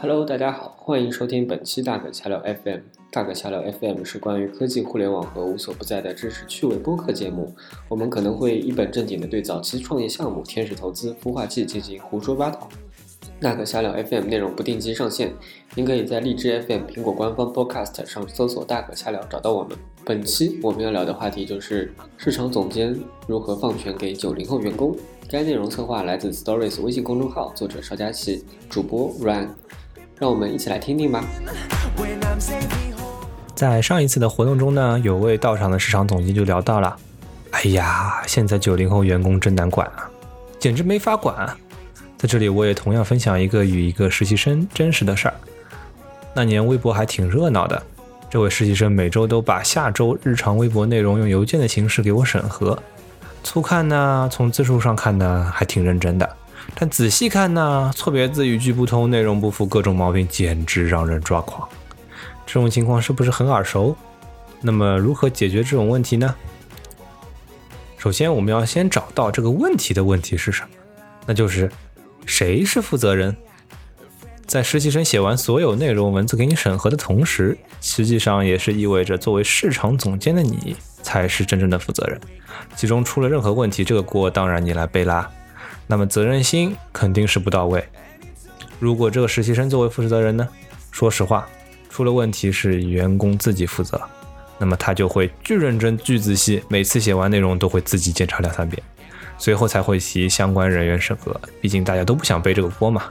Hello，大家好，欢迎收听本期大可瞎聊 FM。大可瞎聊 FM 是关于科技、互联网和无所不在的知识趣味播客节目。我们可能会一本正经的对早期创业项目、天使投资、孵化器进行胡说八道。大可瞎聊 FM 内容不定期上线，您可以在荔枝 FM、苹果官方 Podcast 上搜索“大可瞎聊”找到我们。本期我们要聊的话题就是市场总监如何放权给九零后员工。该内容策划来自 Stories 微信公众号，作者邵佳琪，主播 Ryan。让我们一起来听听吧。在上一次的活动中呢，有位到场的市场总监就聊到了：“哎呀，现在九零后员工真难管啊，简直没法管。”在这里，我也同样分享一个与一个实习生真实的事儿。那年微博还挺热闹的，这位实习生每周都把下周日常微博内容用邮件的形式给我审核。粗看呢，从字数上看呢，还挺认真的。但仔细看呢，错别字、语句不通、内容不符，各种毛病简直让人抓狂。这种情况是不是很耳熟？那么如何解决这种问题呢？首先，我们要先找到这个问题的问题是什么，那就是谁是负责人。在实习生写完所有内容文字给你审核的同时，实际上也是意味着作为市场总监的你才是真正的负责人。其中出了任何问题，这个锅当然你来背啦。那么责任心肯定是不到位。如果这个实习生作为负责人呢？说实话，出了问题是员工自己负责，那么他就会巨认真、巨仔细，每次写完内容都会自己检查两三遍，随后才会提相关人员审核。毕竟大家都不想背这个锅嘛。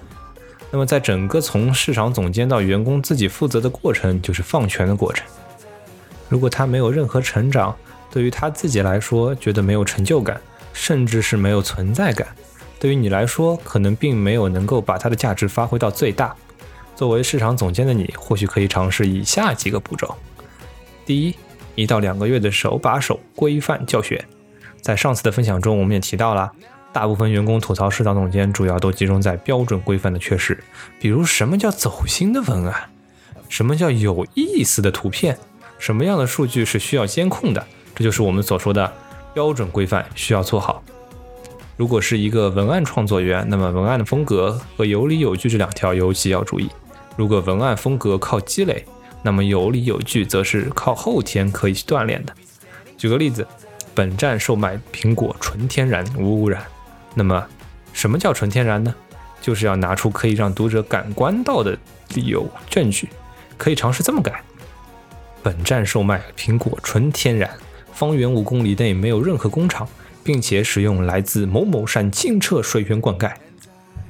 那么在整个从市场总监到员工自己负责的过程，就是放权的过程。如果他没有任何成长，对于他自己来说，觉得没有成就感，甚至是没有存在感。对于你来说，可能并没有能够把它的价值发挥到最大。作为市场总监的你，或许可以尝试以下几个步骤：第一，一到两个月的手把手规范教学。在上次的分享中，我们也提到了，大部分员工吐槽市场总监，主要都集中在标准规范的缺失，比如什么叫走心的文案，什么叫有意思的图片，什么样的数据是需要监控的，这就是我们所说的标准规范需要做好。如果是一个文案创作员，那么文案的风格和有理有据这两条尤其要注意。如果文案风格靠积累，那么有理有据则是靠后天可以去锻炼的。举个例子，本站售卖苹果纯天然无污染。那么，什么叫纯天然呢？就是要拿出可以让读者感官到的理由证据，可以尝试这么改：本站售卖苹果纯天然，方圆五公里内没有任何工厂。并且使用来自某某山清澈水源灌溉。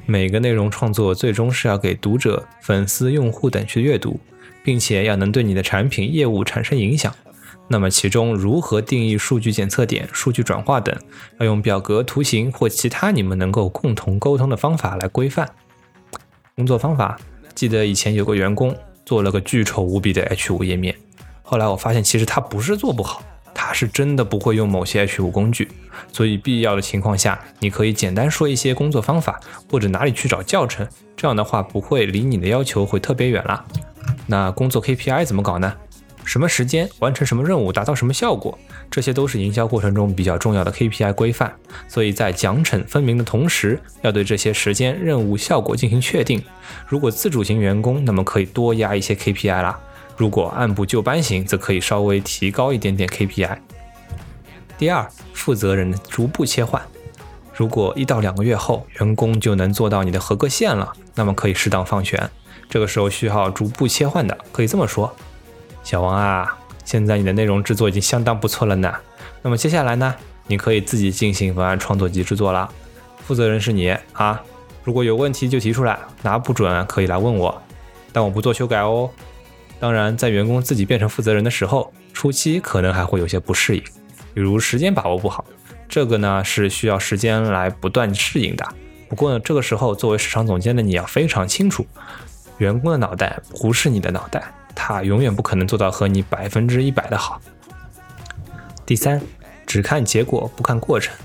每个内容创作最终是要给读者、粉丝、用户等去阅读，并且要能对你的产品业务产生影响。那么其中如何定义数据检测点、数据转化等，要用表格、图形或其他你们能够共同沟通的方法来规范。工作方法，记得以前有个员工做了个巨丑无比的 H5 页面，后来我发现其实他不是做不好。他是真的不会用某些 H5 工具，所以必要的情况下，你可以简单说一些工作方法或者哪里去找教程，这样的话不会离你的要求会特别远了。那工作 KPI 怎么搞呢？什么时间完成什么任务，达到什么效果，这些都是营销过程中比较重要的 KPI 规范。所以在奖惩分明的同时，要对这些时间、任务、效果进行确定。如果自主型员工，那么可以多压一些 KPI 啦。如果按部就班型，则可以稍微提高一点点 KPI。第二，负责人逐步切换。如果一到两个月后，员工就能做到你的合格线了，那么可以适当放权。这个时候需要逐步切换的，可以这么说：小王啊，现在你的内容制作已经相当不错了呢。那么接下来呢，你可以自己进行文案创作及制作了。负责人是你啊，如果有问题就提出来，拿不准可以来问我，但我不做修改哦。当然，在员工自己变成负责人的时候，初期可能还会有些不适应，比如时间把握不好，这个呢是需要时间来不断适应的。不过呢，这个时候作为市场总监的你要非常清楚，员工的脑袋不是你的脑袋，他永远不可能做到和你百分之一百的好。第三，只看结果不看过程，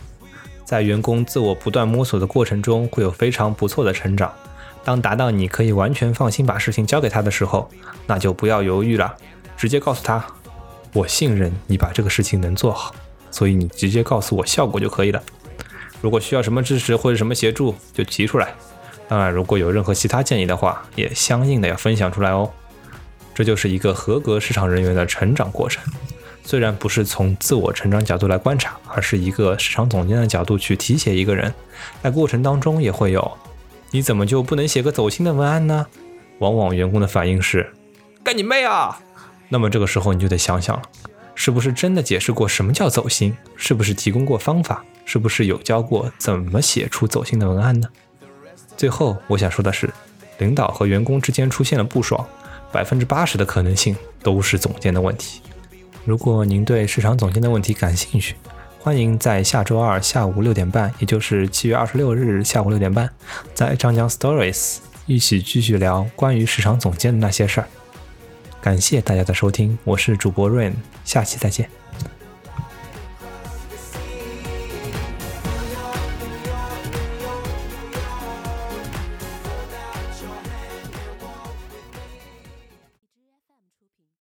在员工自我不断摸索的过程中，会有非常不错的成长。当达到你可以完全放心把事情交给他的时候，那就不要犹豫了，直接告诉他，我信任你把这个事情能做好，所以你直接告诉我效果就可以了。如果需要什么支持或者什么协助，就提出来。当然，如果有任何其他建议的话，也相应的要分享出来哦。这就是一个合格市场人员的成长过程。虽然不是从自我成长角度来观察，而是一个市场总监的角度去提携一个人，在过程当中也会有，你怎么就不能写个走心的文案呢？往往员工的反应是，干你妹啊！那么这个时候你就得想想了，是不是真的解释过什么叫走心？是不是提供过方法？是不是有教过怎么写出走心的文案呢？最后我想说的是，领导和员工之间出现了不爽，百分之八十的可能性都是总监的问题。如果您对市场总监的问题感兴趣，欢迎在下周二下午六点半，也就是七月二十六日下午六点半，在张江 Stories 一起继续聊关于市场总监的那些事儿。感谢大家的收听，我是主播 Rain，下期再见。